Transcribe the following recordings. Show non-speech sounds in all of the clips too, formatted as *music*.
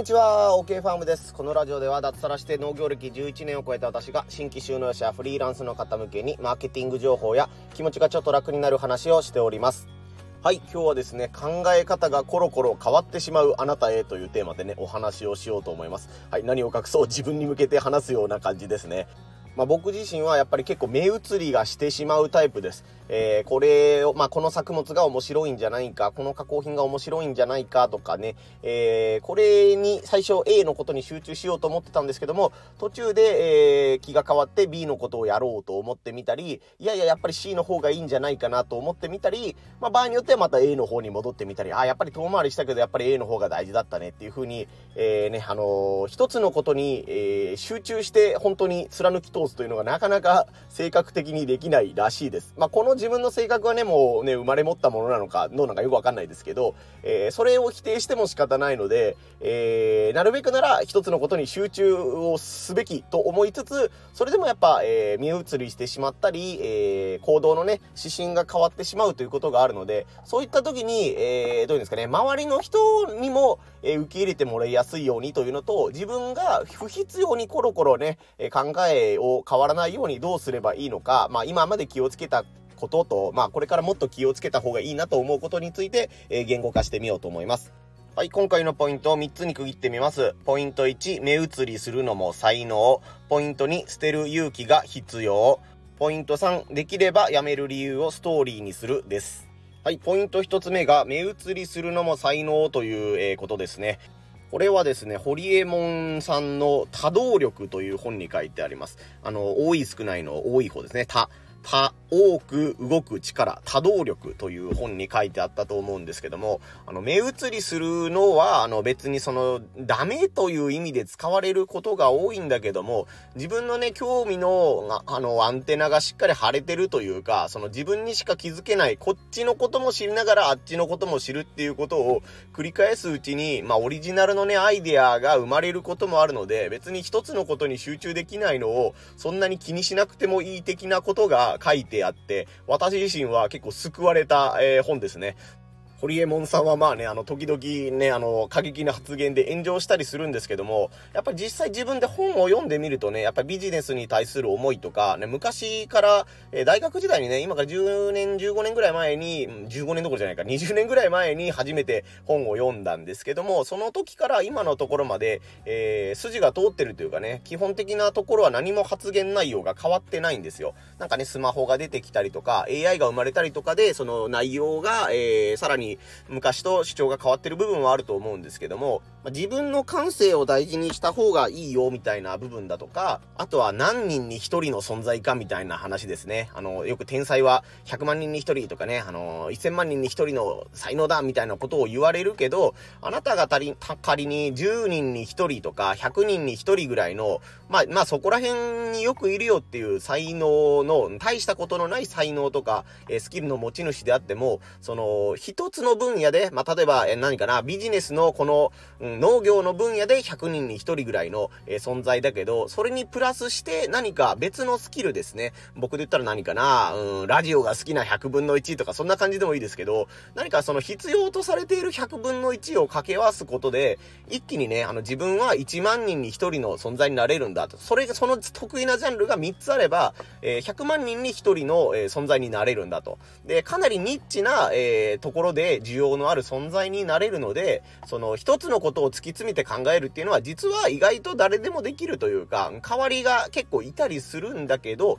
にちは、OK ファームです。このラジオでは脱サラして農業歴11年を超えた私が新規収納者やフリーランスの方向けにマーケティング情報や気持ちがちょっと楽になる話をしております。はい、今日はですね、考え方がコロコロ変わってしまうあなたへというテーマでね、お話をしようと思います。はい、何を隠そう自分に向けて話すような感じですね。まあ、僕自身はやっぱり結構目移りがしてしまうタイプです。えー、これを、まあ、この作物が面白いんじゃないか、この加工品が面白いんじゃないかとかね、えー、これに最初 A のことに集中しようと思ってたんですけども、途中で、えー、気が変わって B のことをやろうと思ってみたり、いやいや、やっぱり C の方がいいんじゃないかなと思ってみたり、まあ、場合によってはまた A の方に戻ってみたり、あ、やっぱり遠回りしたけど、やっぱり A の方が大事だったねっていう風に、えー、ね、あのー、一つのことに、えー、集中して本当に貫き通すというのがなかなか性格的にできないらしいです。まあ、この自分の性格はね、もうね、生まれ持ったものなのか、どうなのかよくわかんないですけど、えー、それを否定しても仕方ないので、えー、なるべくなら一つのことに集中をすべきと思いつつ、それでもやっぱ、えー、見移りしてしまったり、えー、行動のね、指針が変わってしまうということがあるので、そういった時に、えー、どういうんですかね、周りの人にも、えー、受け入れてもらいやすいようにというのと、自分が不必要にコロコロね、考えを変わらないようにどうすればいいのか、まあ今まで気をつけたことと、まあ、これからもっと気をつけた方がいいなと思うことについて、えー、言語化してみようと思います。はい、今回のポイントを3つに区切ってみます。ポイント1、目移りするのも才能。ポイント2、捨てる勇気が必要。ポイント3、できればやめる理由をストーリーにするです。はい、ポイント1つ目が、目移りするのも才能という、えー、ことですね。これはですね、ホリエモンさんの多動力という本に書いてあります。あの、多い少ないの多い方ですね。多。多、多く動く力、多動力という本に書いてあったと思うんですけども、あの、目移りするのは、あの、別にその、ダメという意味で使われることが多いんだけども、自分のね、興味の、あの、アンテナがしっかり張れてるというか、その自分にしか気づけない、こっちのことも知りながらあっちのことも知るっていうことを繰り返すうちに、まあ、オリジナルのね、アイデアが生まれることもあるので、別に一つのことに集中できないのを、そんなに気にしなくてもいい的なことが書いてあって、私自身は結構救われた、えー、本ですね。ホリエモンさんはまあね、あの、時々ね、あの、過激な発言で炎上したりするんですけども、やっぱり実際自分で本を読んでみるとね、やっぱりビジネスに対する思いとか、ね、昔から、えー、大学時代にね、今から10年、15年ぐらい前に、15年どころじゃないか、20年ぐらい前に初めて本を読んだんですけども、その時から今のところまで、えー、筋が通ってるというかね、基本的なところは何も発言内容が変わってないんですよ。なんかね、スマホが出てきたりとか、AI が生まれたりとかで、その内容が、えー、さらに昔と主張が変わってる部分はあると思うんですけども、ま自分の感性を大事にした方がいいよみたいな部分だとか、あとは何人に一人の存在かみたいな話ですね。あの、よく天才は100万人に一人とかね、あの、1000万人に一人の才能だみたいなことを言われるけど、あなたが仮仮に10人に一人とか100人に一人ぐらいの、まあ、まあそこら辺によくいるよっていう才能の、大したことのない才能とか、え、スキルの持ち主であっても、その、一つの分野で、まあ、例えば、え、何かな、ビジネスのこの、うん、農業の分野で100人に1人ぐらいの、え、存在だけど、それにプラスして何か別のスキルですね。僕で言ったら何かな、うん、ラジオが好きな100分の1とかそんな感じでもいいですけど、何かその必要とされている100分の1を掛け合わすことで、一気にね、あの自分は1万人に1人の存在になれるんだと。それが、その得意なジャンルが3つあれば、えー、100万人に1人の、えー、存在になれるんだと。で、かなりニッチな、え、ところで需要のある存在になれるので、その一つのことを突き詰めて考えるっていうのは実は意外と誰でもできるというか、代わりが結構いたりするんだけど、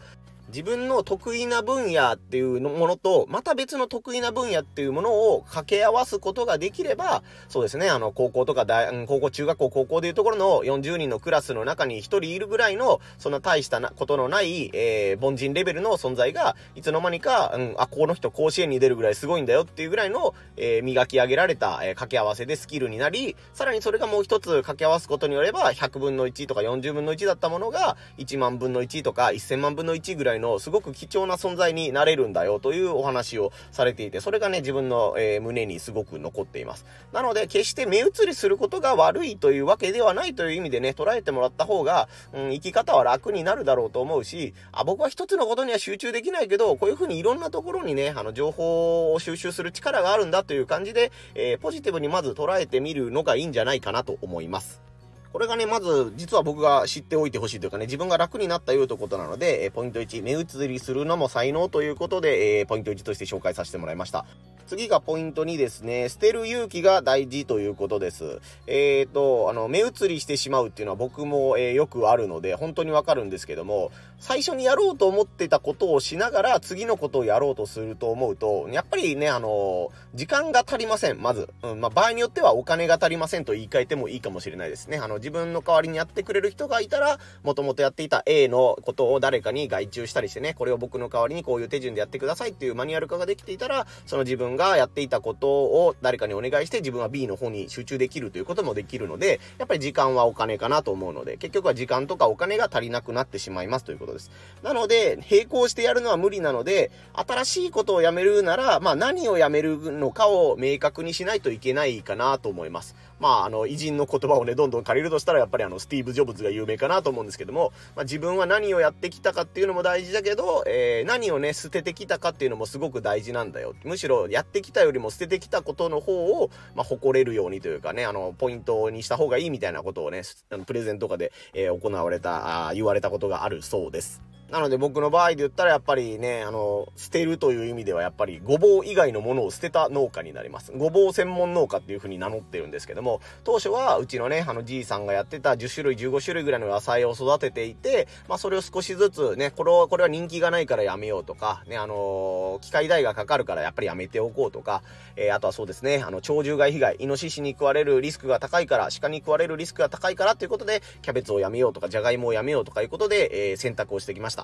自分の得意な分野っていうものと、また別の得意な分野っていうものを掛け合わすことができれば、そうですね、あの、高校とか大、高校、中学校、高校でいうところの40人のクラスの中に1人いるぐらいの、そんな大したなことのない、えー、凡人レベルの存在が、いつの間にか、うん、あ、この人甲子園に出るぐらいすごいんだよっていうぐらいの、えー、磨き上げられた、えー、掛け合わせでスキルになり、さらにそれがもう一つ掛け合わすことによれば、100分の1とか40分の1だったものが、1万分の1とか1000万分の1ぐらいののすごく貴重な存在になれるんだよというお話をされていて、それがね、自分の、えー、胸にすごく残っています。なので、決して目移りすることが悪いというわけではないという意味でね、捉えてもらった方が、うん、生き方は楽になるだろうと思うし、あ、僕は一つのことには集中できないけど、こういうふうにいろんなところにね、あの、情報を収集する力があるんだという感じで、えー、ポジティブにまず捉えてみるのがいいんじゃないかなと思います。これがね、まず、実は僕が知っておいてほしいというかね、自分が楽になったよということなので、えポイント1、目移りするのも才能ということで、え、ポイント1として紹介させてもらいました。次がポイント2ですね。捨てる勇気が大事ということです。えっ、ー、と、あの、目移りしてしまうっていうのは僕も、えー、よくあるので、本当にわかるんですけども、最初にやろうと思ってたことをしながら、次のことをやろうとすると思うと、やっぱりね、あの、時間が足りません、まず。うん、まあ、場合によってはお金が足りませんと言い換えてもいいかもしれないですね。あの、自分の代わりにやってくれる人がいたら、もともとやっていた A のことを誰かに外注したりしてね、これを僕の代わりにこういう手順でやってくださいっていうマニュアル化ができていたら、その自分がやっていたことを誰かにお願いして自分は B の方に集中できるということもできるので、やっぱり時間はお金かなと思うので、結局は時間とかお金が足りなくなってしまいますということです。なので、並行してやるのは無理なので、新しいことをやめるなら、まあ何をやめるのかを明確にしないといけないかなと思います。まあ、あの、偉人の言葉をね、どんどん借りるとしたら、やっぱりあの、スティーブ・ジョブズが有名かなと思うんですけども、まあ、自分は何をやってきたかっていうのも大事だけど、えー、何をね、捨ててきたかっていうのもすごく大事なんだよ。むしろ、やってきたよりも捨ててきたことの方を、まあ、誇れるようにというかね、あの、ポイントにした方がいいみたいなことをね、あのプレゼンとかで、えー、行われた、言われたことがあるそうです。なので僕の場合で言ったらやっぱりね、あの、捨てるという意味ではやっぱりごぼう以外のものを捨てた農家になります。ごぼう専門農家っていう風に名乗ってるんですけども、当初はうちのね、あのじいさんがやってた10種類、15種類ぐらいの野菜を育てていて、まあそれを少しずつね、これは、これは人気がないからやめようとか、ね、あの、機械代がかかるからやっぱりやめておこうとか、えー、あとはそうですね、あの、鳥獣害被害、イノシシに食われるリスクが高いから、鹿に食われるリスクが高いからっていうことで、キャベツをやめようとか、じゃがいもをやめようとかいうことで、えー、選択をしてきました。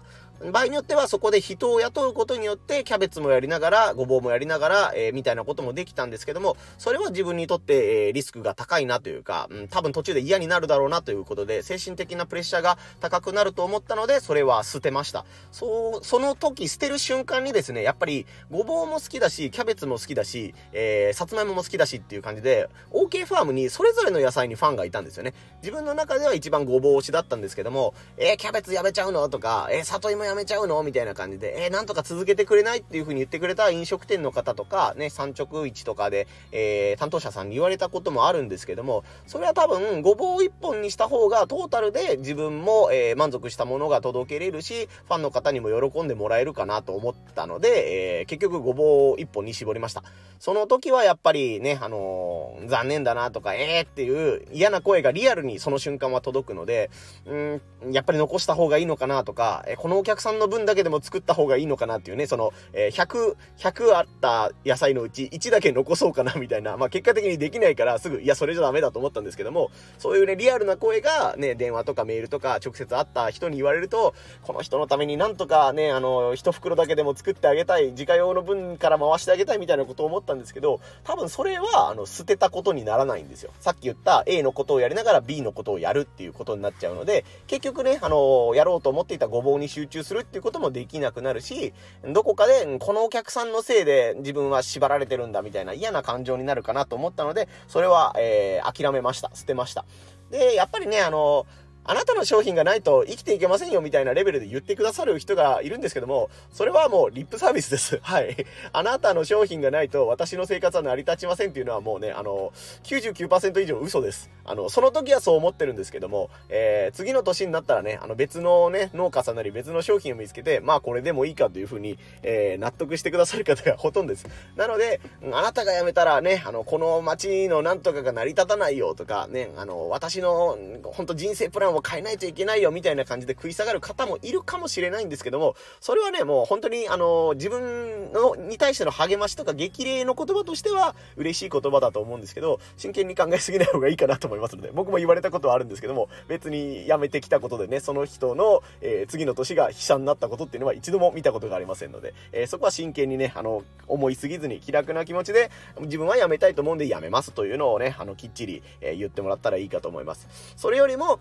場合によってはそこで人を雇うことによってキャベツもやりながら、ごぼうもやりながら、えー、みたいなこともできたんですけども、それは自分にとって、えー、リスクが高いなというか、うん、多分途中で嫌になるだろうなということで、精神的なプレッシャーが高くなると思ったので、それは捨てました。そう、その時捨てる瞬間にですね、やっぱり、ごぼうも好きだし、キャベツも好きだし、えー、さつまいもも好きだしっていう感じで、OK ファームにそれぞれの野菜にファンがいたんですよね。自分の中では一番ごぼう推しだったんですけども、えー、キャベツやめちゃうの？とか、えー、里芋やめちゃうのみたいな感じで、えー、なんとか続けてくれない？っていう風に言ってくれた飲食店の方とか、ね、産直市とかで、えー、担当者さんに言われたこともあるんですけども、それは多分、ごぼう一本にした方がトータルで自分も、えー、満足したものが届けれるし、ファンの方にも喜んでもらえるかなと思ったので、えー、結局ごぼう一本に絞りました。その時はやっぱりね、あのー、残念だなとか、えーっていう嫌な声がリアルにその瞬間は届くので、うん、やっぱり残した方がいいのかなとか、このお客さんの分だけでも作った方がいいのかなっていうね、その、えー、100、100あった野菜のうち1だけ残そうかなみたいな、まあ結果的にできないからすぐ、いや、それじゃダメだと思ったんですけども、そういうね、リアルな声がね、電話とかメールとか直接会った人に言われると、この人のためになんとかね、あの、一袋だけでも作ってあげたい、自家用の分から回してあげたいみたいなことを思ったんですけど、多分それは、あの、捨てたことにならないんですよ。さっき言った A のことをやりながら B のことをやるっていうことになっちゃうので、結局ね、あの、やろうと思っていたごぼうに集中するっていうこともできなくなるし、どこかで、このお客さんのせいで自分は縛られてるんだみたいな嫌な感情になるかなと思ったので、それは、えー、諦めました。捨てました。で、やっぱりね、あの、あなたの商品がないと生きていけませんよみたいなレベルで言ってくださる人がいるんですけども、それはもうリップサービスです。*laughs* はい。あなたの商品がないと私の生活は成り立ちませんっていうのはもうね、あの、99%以上嘘です。あの、その時はそう思ってるんですけども、えー、次の年になったらね、あの別のね、農家さんなり別の商品を見つけて、まあこれでもいいかというふうに、えー、納得してくださる方がほとんどです。なので、あなたが辞めたらね、あの、この街のなんとかが成り立たないよとか、ね、あの、私の、本当人生プランを変えないといけないよみたいな感じで食い下がる方もいるかもしれないんですけども、それはね、もう本当にあの、自分の、に対しての励ましとか激励の言葉としては嬉しい言葉だと思うんですけど、真剣に考えすぎない方がいいかなと思いますので、僕も言われたことはあるんですけども、別に辞めてきたことでね、その人の、えー、次の年が悲惨になったことっていうのは一度も見たことがありませんので、えー、そこは真剣にね、あの、思いすぎずに気楽な気持ちで、自分は辞めたいと思うんで辞めますというのをね、あの、きっちり、えー、言ってもらったらいいかと思います。それよりも、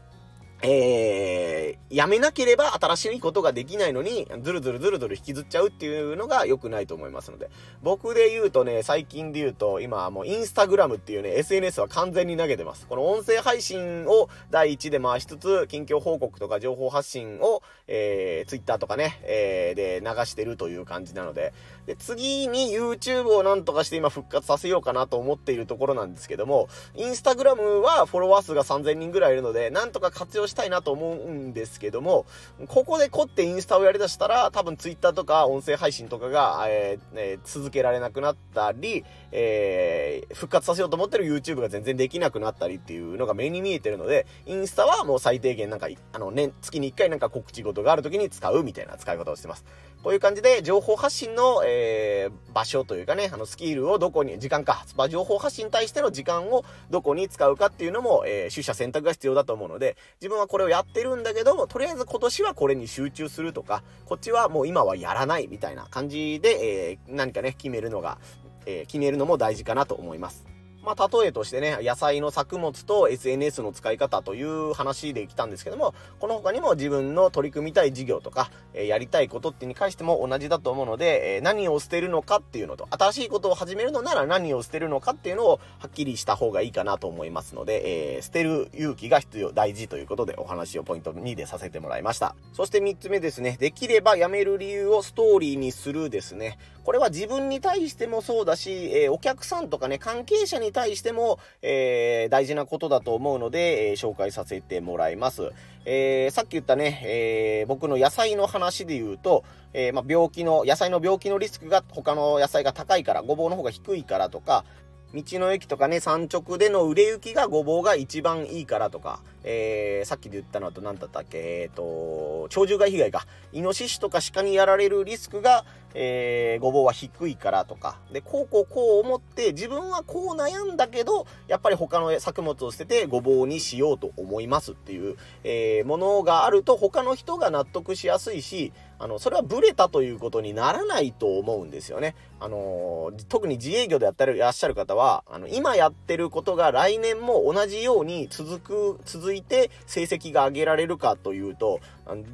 えー、やめなければ新しいことができないのに、ずるずるずるずる引きずっちゃうっていうのが良くないと思いますので。僕で言うとね、最近で言うと、今はもうインスタグラムっていうね、SNS は完全に投げてます。この音声配信を第一で回しつつ、近況報告とか情報発信を、えー、Twitter とかね、えー、で流してるという感じなので、で、次に YouTube をなんとかして今復活させようかなと思っているところなんですけども、インスタグラムはフォロワー数が3000人ぐらいいるので、なんとか活用したいなと思うんですけども、ここで凝ってインスタをやりだしたら、多分 Twitter とか音声配信とかが、えーえー、続けられなくなったり、えー、復活させようと思ってる YouTube が全然できなくなったりっていうのが目に見えてるので、インスタはもう最低限なんか、あの、年、月に1回なんか告知事がある時に使うみたいな使い方をしてます。こういう感じで情報発信の、えー、場所というかね、あの、スキルをどこに、時間か、情報発信に対しての時間をどこに使うかっていうのも、えー、取捨選択が必要だと思うので、自分はこれをやってるんだけど、とりあえず今年はこれに集中するとか、こっちはもう今はやらないみたいな感じで、えー、何かね、決めるのが、え決めるのも大事かなと思います。まあ、例えとしてね、野菜の作物と SNS の使い方という話で来たんですけども、この他にも自分の取り組みたい事業とか、え、やりたいことってに関しても同じだと思うので、え、何を捨てるのかっていうのと、新しいことを始めるのなら何を捨てるのかっていうのをはっきりした方がいいかなと思いますので、えー、捨てる勇気が必要、大事ということでお話をポイント2でさせてもらいました。そして3つ目ですね、できればやめる理由をストーリーにするですね。これは自分に対してもそうだし、えお客さんとかね、関係者に対しても、えー、大事なことだと思うので、えー、紹介させてもらいます。え、さっき言ったね、え、僕の野菜の話で言うと、え、まあ、病気の、野菜の病気のリスクが他の野菜が高いから、ごぼうの方が低いからとか、道の駅とかね、産直での売れ行きがごぼうが一番いいからとか、えー、さっきで言ったのと何だったっけ、えっ、ー、と、鳥獣害被害か。イノシシとか鹿にやられるリスクが、えー、ごぼうは低いからとか。で、こうこうこう思って、自分はこう悩んだけど、やっぱり他の作物を捨ててごぼうにしようと思いますっていう、えー、ものがあると他の人が納得しやすいし、あの、それはブレたということにならないと思うんですよね。あの、特に自営業でやってらっしゃる方は、あの、今やってることが来年も同じように続く、続いいて成績が上げられるかというと、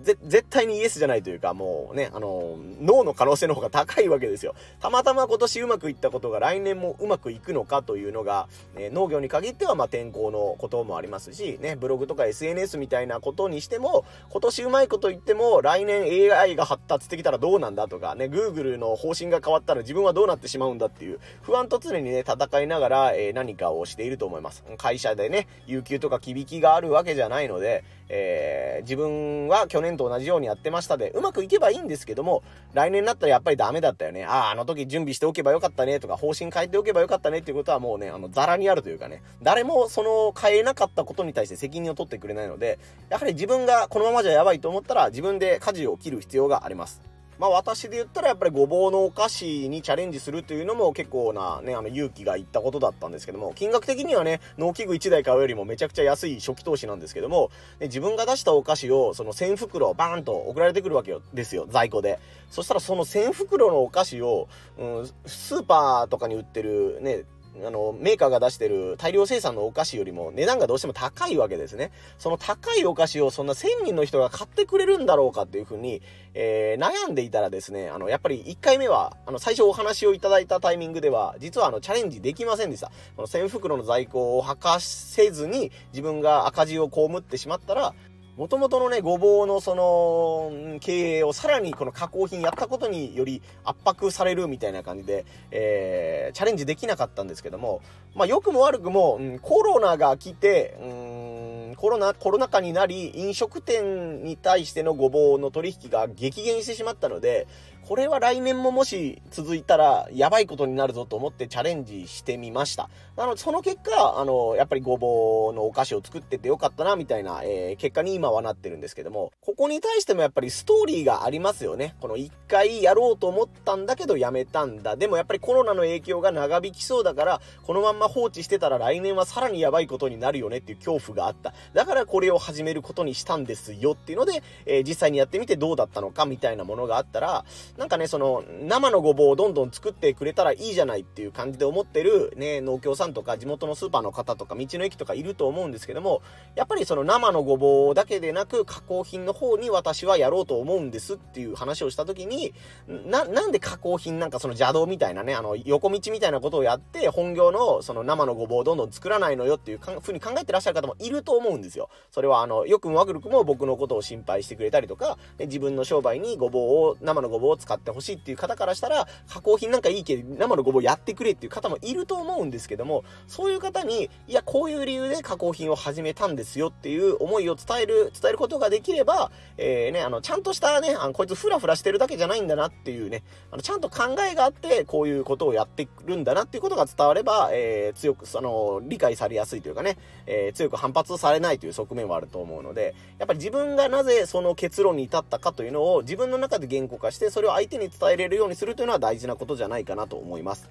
絶対にイエスじゃないというか、もうね、あの、脳の可能性の方が高いわけですよ。たまたま今年うまくいったことが来年もうまくいくのかというのが、ね、農業に限ってはま天候のこともありますし、ね、ブログとか SNS みたいなことにしても、今年うまいこと言っても、来年 AI が発達してきたらどうなんだとか、ね、Google の方針が変わったら自分はどうなってしまうんだっていう、不安と常にね、戦いながら、えー、何かをしていると思います。会社でね、有給とか響きがあるわけじゃないので、えー、自分は去年と同じようにやってましたで、うまくいけばいいんですけども、来年になったらやっぱりダメだったよね。ああ、あの時準備しておけばよかったねとか、方針変えておけばよかったねっていうことはもうね、あの、ザラにあるというかね、誰もその変えなかったことに対して責任を取ってくれないので、やはり自分がこのままじゃやばいと思ったら、自分で舵を切る必要があります。まあ私で言ったらやっぱりごぼうのお菓子にチャレンジするというのも結構なね、あの勇気がいったことだったんですけども、金額的にはね、農機具1台買うよりもめちゃくちゃ安い初期投資なんですけども、ね、自分が出したお菓子をその1000袋バーンと送られてくるわけよですよ、在庫で。そしたらその1000袋のお菓子を、うん、スーパーとかに売ってるね、あの、メーカーが出してる大量生産のお菓子よりも値段がどうしても高いわけですね。その高いお菓子をそんな1000人の人が買ってくれるんだろうかっていうふうに、えー、悩んでいたらですね、あの、やっぱり1回目は、あの、最初お話をいただいたタイミングでは、実はあの、チャレンジできませんでした。この1000袋の在庫を吐かせずに、自分が赤字を被ってしまったら、もともとのね、ごぼうのその、経営をさらにこの加工品やったことにより圧迫されるみたいな感じで、えー、チャレンジできなかったんですけども、まあ、良くも悪くも、うん、コロナが来て、うん、コロナ、コロナ禍になり、飲食店に対してのごぼうの取引が激減してしまったので、これは来年ももし続いたらやばいことになるぞと思ってチャレンジしてみました。なので、その結果、あの、やっぱりごぼうのお菓子を作っててよかったな、みたいな、えー、結果に今はなってるんですけども、ここに対してもやっぱりストーリーがありますよね。この一回やろうと思ったんだけどやめたんだ。でもやっぱりコロナの影響が長引きそうだから、このまんま放置してたら来年はさらにやばいことになるよねっていう恐怖があった。だからこれを始めることにしたんですよっていうので、えー、実際にやってみてどうだったのかみたいなものがあったら、なんかね、その、生のごぼうをどんどん作ってくれたらいいじゃないっていう感じで思ってるね、農協さんとか地元のスーパーの方とか道の駅とかいると思うんですけども、やっぱりその生のごぼうだけでなく加工品の方に私はやろうと思うんですっていう話をした時に、な、なんで加工品なんかその邪道みたいなね、あの、横道みたいなことをやって、本業のその生のごぼうをどんどん作らないのよっていうふうに考えてらっしゃる方もいると思うんですよ。それはあの、よくも悪くも僕のことを心配してくれたりとか、自分の商売にごぼうを、生のごぼうを使ってほしいっていう方からしたら、加工品なんかいいけど、生のごぼうやってくれっていう方もいると思うんですけども、そういう方に、いや、こういう理由で加工品を始めたんですよっていう思いを伝える、伝えることができれば、えー、ね、あの、ちゃんとしたね、あの、こいつフラフラしてるだけじゃないんだなっていうね、あの、ちゃんと考えがあって、こういうことをやってるんだなっていうことが伝われば、えー、強く、その、理解されやすいというかね、えー、強く反発されないという側面はあると思うので、やっぱり自分がなぜその結論に至ったかというのを自分の中で言語化して、それを相手に伝えれるようにするというのは大事なことじゃないかなと思います。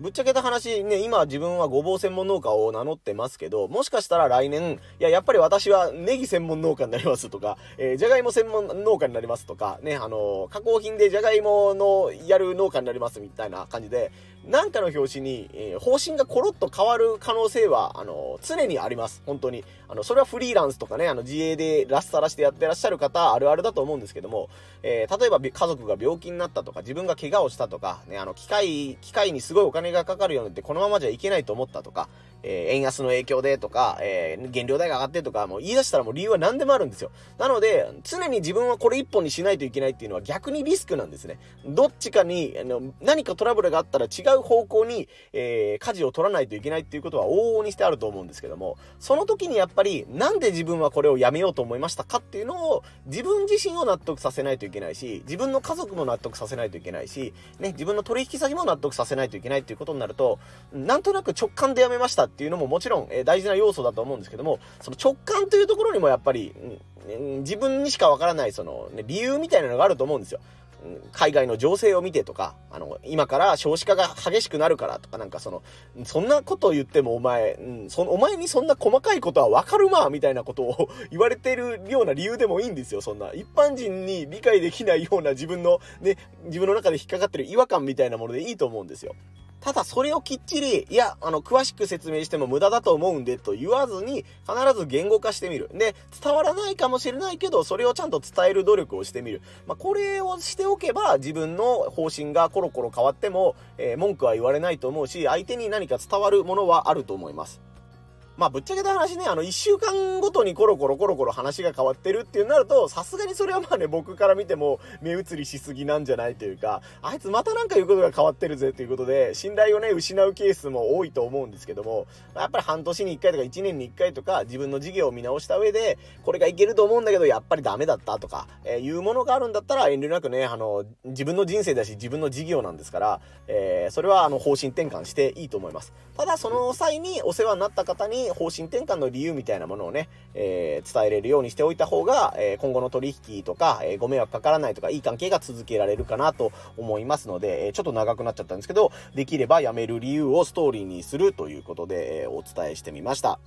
ぶっちゃけた話ね、今自分はごぼう専門農家を名乗ってますけど、もしかしたら来年、いや、やっぱり私はネギ専門農家になりますとか、えー、じゃがいも専門農家になりますとか、ね、あのー、加工品でじゃがいものやる農家になりますみたいな感じで、なんかの表紙に、えー、方針がコロッと変わる可能性は、あの常にあります。本当に。あの、それはフリーランスとかね、あの、自営でラッサラしてやってらっしゃる方、あるあるだと思うんですけども、えー、例えば家族が病気になったとか、自分が怪我をしたとか、ね、あの、機械、機械にすごいお金がかかるようになって、このままじゃいけないと思ったとか、えー、円安の影響でとか、えー、原料代が上がってとか、もう言い出したらもう理由は何でもあるんですよ。なので、常に自分はこれ一本にしないといけないっていうのは逆にリスクなんですね。どっちかに、あの、何かトラブルがあったら違う方向に、えー、舵を取らないといけないっていうことは往々にしてあると思うんですけども、その時にやっぱり、なんで自分はこれをやめようと思いましたかっていうのを、自分自身を納得させないといけないし、自分の家族も納得させないといけないし、ね、自分の取引先も納得させないといけないっていうことになると、なんとなく直感でやめましたっていうのももちろん、え大事な要素だと思うんですけども、その直感というところにもやっぱり、うん、自分にしかわからない、その、ね、理由みたいなのがあると思うんですよ。海外の情勢を見てとか、あの、今から少子化が激しくなるからとか、なんかその、そんなことを言ってもお前、うん、そ、お前にそんな細かいことはわかるまみたいなことを *laughs* 言われてるような理由でもいいんですよ、そんな。一般人に理解できないような自分の、ね、自分の中で引っかかってる違和感みたいなものでいいと思うんですよ。ただそれをきっちり、いや、あの、詳しく説明しても無駄だと思うんでと言わずに、必ず言語化してみる。で、伝わらないかもしれないけど、それをちゃんと伝える努力をしてみる。まあ、これをしておけば、自分の方針がコロコロ変わっても、えー、文句は言われないと思うし、相手に何か伝わるものはあると思います。まあ、ぶっちゃけた話ね、あの、一週間ごとにコロコロコロコロ話が変わってるっていうなると、さすがにそれはまあね、僕から見ても目移りしすぎなんじゃないというか、あいつまたなんか言うことが変わってるぜということで、信頼をね、失うケースも多いと思うんですけども、やっぱり半年に1回とか1年に1回とか、自分の事業を見直した上で、これがいけると思うんだけど、やっぱりダメだったとか、えー、いうものがあるんだったら、遠慮なくね、あの、自分の人生だし、自分の事業なんですから、えー、それはあの、方針転換していいと思います。ただ、その際にお世話になった方に方針転換の理由みたいなものをね、えー、伝えれるようにしておいた方が、えー、今後の取引とか、えー、ご迷惑かからないとか、いい関係が続けられるかなと思いますので、えちょっと長くなっちゃったんですけど、できれば辞める理由をストーリーにするということで、えお伝えしてみました。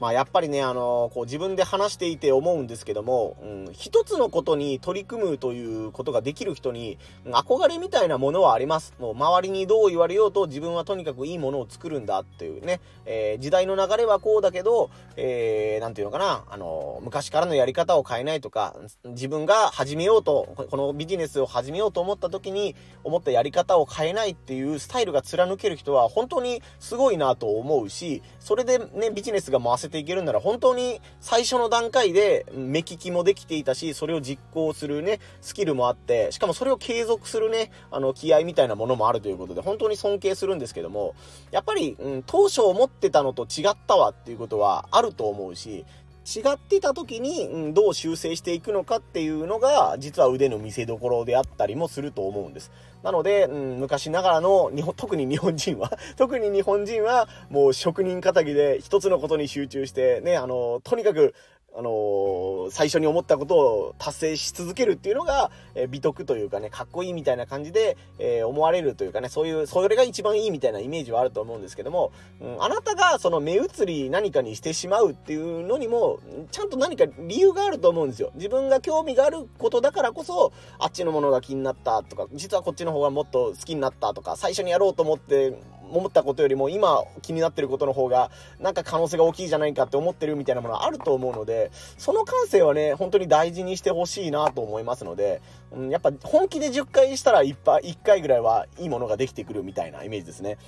まあやっぱりね、あのこう自分で話していて思うんですけども、うん、一つのことに取り組むということができる人に、憧れみたいなものはあります。もう周りにどう言われようと自分はとにかくいいものを作るんだっていうね、えー、時代の流れはこうだけど、えー、なんていうのかな、あの昔からのやり方を変えないとか、自分が始めようと、このビジネスを始めようと思った時に、思ったやり方を変えないっていうスタイルが貫ける人は本当にすごいなと思うし、それでね、ビジネスが回せていけるなら本当に最初の段階で目利きもできていたし、それを実行するね、スキルもあって、しかもそれを継続するね、あの、気合みたいなものもあるということで、本当に尊敬するんですけども、やっぱり、うん、当初思ってたのと違ったわっていうことはあると思うし、違ってた時に、うん、どう修正していくのかっていうのが、実は腕の見せ所であったりもすると思うんです。なので、うん、昔ながらの日本、特に日本人は *laughs* 特に日本人は、もう職人仇で一つのことに集中して、ね、あの、とにかく、あのー、最初に思ったことを達成し続けるっていうのが、えー、美徳というかね、かっこいいみたいな感じで、えー、思われるというかね、そういう、それが一番いいみたいなイメージはあると思うんですけども、うん、あなたがその目移り何かにしてしまうっていうのにも、ちゃんと何か理由があると思うんですよ。自分が興味があることだからこそ、あっちのものが気になったとか、実はこっちの方がもっと好きになったとか、最初にやろうと思って思ったことよりも今気になってることの方がなんか可能性が大きいじゃないかって思ってるみたいなものはあると思うのでその感性はね本当に大事にしてほしいなと思いますので、うん、やっぱ本気で10回したら 1, 1回ぐらいはいいものができてくるみたいなイメージですね。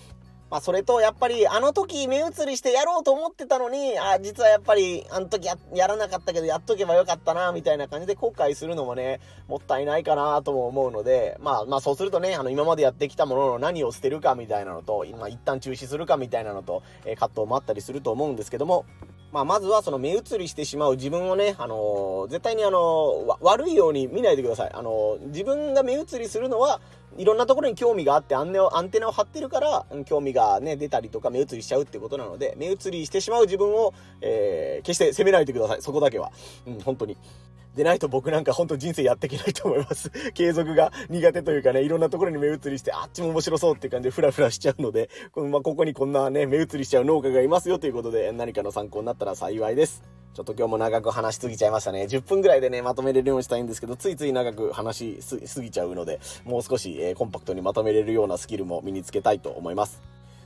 まあ、それと、やっぱり、あの時目移りしてやろうと思ってたのに、あ、実はやっぱり、あの時ややらなかったけど、やっとけばよかったな、みたいな感じで後悔するのもね、もったいないかなとも思うので、まあ、まあ、そうするとね、あの、今までやってきたものの何を捨てるかみたいなのと、今、一旦中止するかみたいなのと、えー、葛藤もあったりすると思うんですけども、まあ、まずはその目移りしてしまう自分をね、あのー、絶対にあのー、悪いように見ないでください。あのー、自分が目移りするのは、いろんなところに興味があってアンテナアンテナを張ってるから、興味がね、出たりとか目移りしちゃうってことなので、目移りしてしまう自分を、えー、決して責めないでください。そこだけは。うん、本当に。でないと僕なんか本当人生やっていけないと思います。*laughs* 継続が苦手というかね、いろんなところに目移りして、あっちも面白そうっていう感じでフラフラしちゃうので、このまあ、ここにこんなね、目移りしちゃう農家がいますよということで、何かの参考になったら幸いです。ちょっと今日も長く話しすぎちゃいましたね。10分ぐらいでね、まとめれるようにしたいんですけど、ついつい長く話しすぎちゃうので、もう少し、えー、コンパクトにまとめれるようなスキルも身につけたいと思います。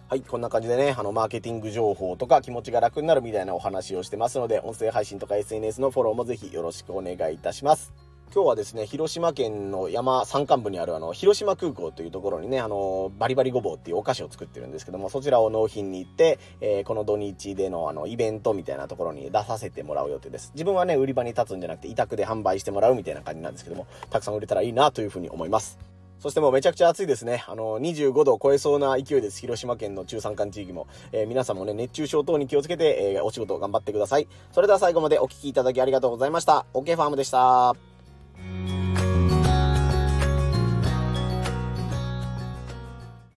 はい、こんな感じでね、あの、マーケティング情報とか気持ちが楽になるみたいなお話をしてますので、音声配信とか SNS のフォローもぜひよろしくお願いいたします。今日はですね、広島県の山山間部にあるあの、広島空港というところにね、あの、バリバリごぼうっていうお菓子を作ってるんですけども、そちらを納品に行って、えー、この土日でのあの、イベントみたいなところに出させてもらう予定です。自分はね、売り場に立つんじゃなくて、委託で販売してもらうみたいな感じなんですけども、たくさん売れたらいいなというふうに思います。そしてもうめちゃくちゃ暑いですね。あの、25度を超えそうな勢いです。広島県の中山間地域も。えー、皆さんもね、熱中症等に気をつけて、えー、お仕事頑張ってください。それでは最後までお聴きいただきありがとうございました。OK ファームでした。